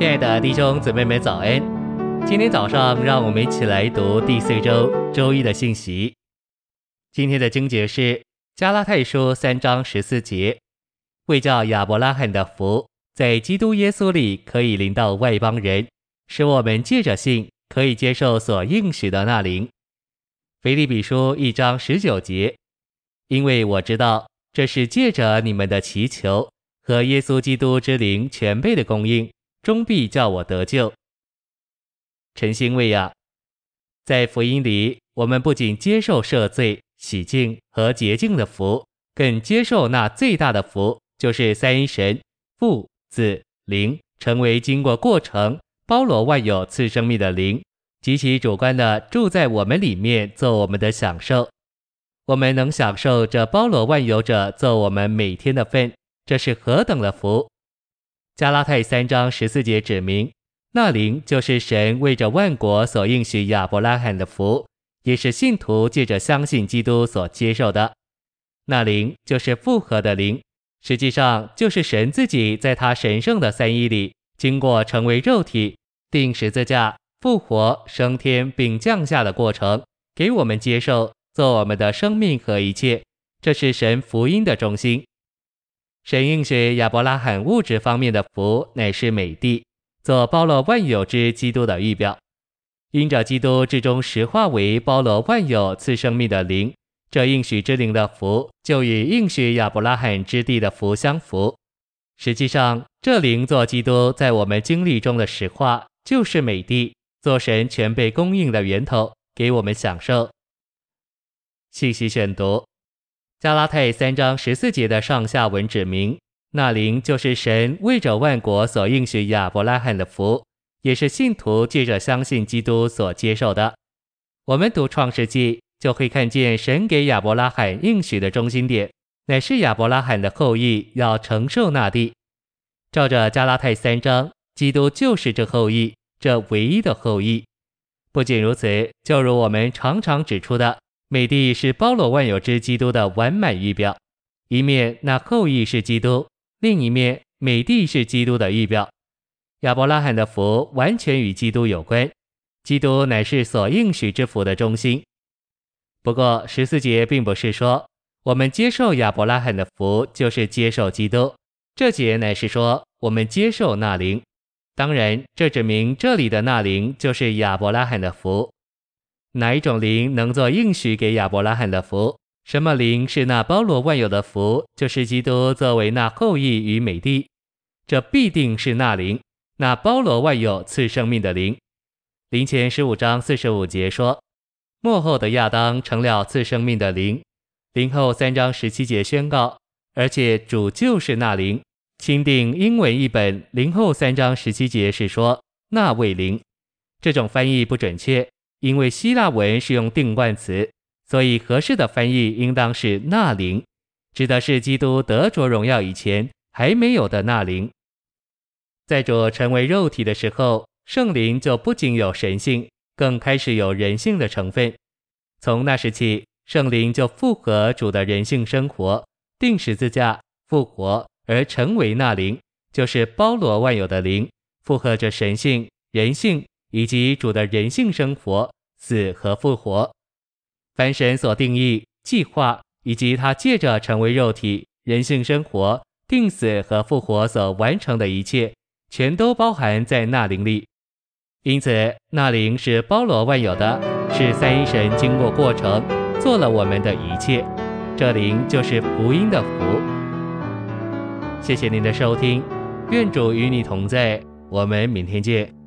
亲爱的弟兄姊妹们，早安！今天早上，让我们一起来读第四周周一的信息。今天的经节是加拉太书三章十四节，为叫亚伯拉罕的福在基督耶稣里可以临到外邦人，使我们借着信可以接受所应许的那灵。腓立比书一章十九节，因为我知道这是借着你们的祈求和耶稣基督之灵全备的供应，终必叫我得救。晨星喂养，在福音里，我们不仅接受赦罪、洗净和洁净的福，更接受那最大的福，就是三一神父、子、灵成为经过过程、包罗万有赐生命的灵。极其主观的住在我们里面，做我们的享受。我们能享受这包罗万有者做我们每天的份，这是何等的福！加拉太三章十四节指明，那灵就是神为着万国所应许亚伯拉罕的福，也是信徒借着相信基督所接受的。那灵就是复活的灵，实际上就是神自己在他神圣的三一里，经过成为肉体、钉十字架。复活、升天并降下的过程，给我们接受，做我们的生命和一切。这是神福音的中心。神应许亚伯拉罕物质方面的福，乃是美地，做包罗万有之基督的预表。因着基督至终实化为包罗万有赐生命的灵，这应许之灵的福，就与应许亚伯拉罕之地的福相符。实际上，这灵做基督在我们经历中的实化，就是美地。做神全备供应的源头，给我们享受。信息选读：加拉太三章十四节的上下文指明，那灵就是神为着万国所应许亚伯拉罕的福，也是信徒借着相信基督所接受的。我们读创世纪，就会看见神给亚伯拉罕应许的中心点，乃是亚伯拉罕的后裔要承受那地。照着加拉太三章，基督就是这后裔。这唯一的后裔。不仅如此，就如我们常常指出的，美帝是包罗万有之基督的完满预表。一面那后裔是基督，另一面美帝是基督的预表。亚伯拉罕的福完全与基督有关，基督乃是所应许之福的中心。不过十四节并不是说我们接受亚伯拉罕的福就是接受基督，这节乃是说我们接受那灵。当然，这指明这里的那灵就是亚伯拉罕的福。哪一种灵能做应许给亚伯拉罕的福？什么灵是那包罗万有的福？就是基督作为那后裔与美地，这必定是那灵，那包罗万有赐生命的灵。灵前十五章四十五节说：“末后的亚当成了赐生命的灵。”灵后三章十七节宣告：“而且主就是那灵。”钦定英文译本灵后三章十七节是说那位灵，这种翻译不准确，因为希腊文是用定冠词，所以合适的翻译应当是那灵，指的是基督得着荣耀以前还没有的那灵。在主成为肉体的时候，圣灵就不仅有神性，更开始有人性的成分。从那时起，圣灵就复合主的人性生活，钉十字架复活。而成为那灵，就是包罗万有的灵，负荷着神性、人性以及主的人性生活、死和复活。凡神所定义、计划以及他借着成为肉体、人性生活、定死和复活所完成的一切，全都包含在那灵里。因此，那灵是包罗万有的，是三一神经过过程做了我们的一切。这灵就是福音的福。谢谢您的收听，愿主与你同在，我们明天见。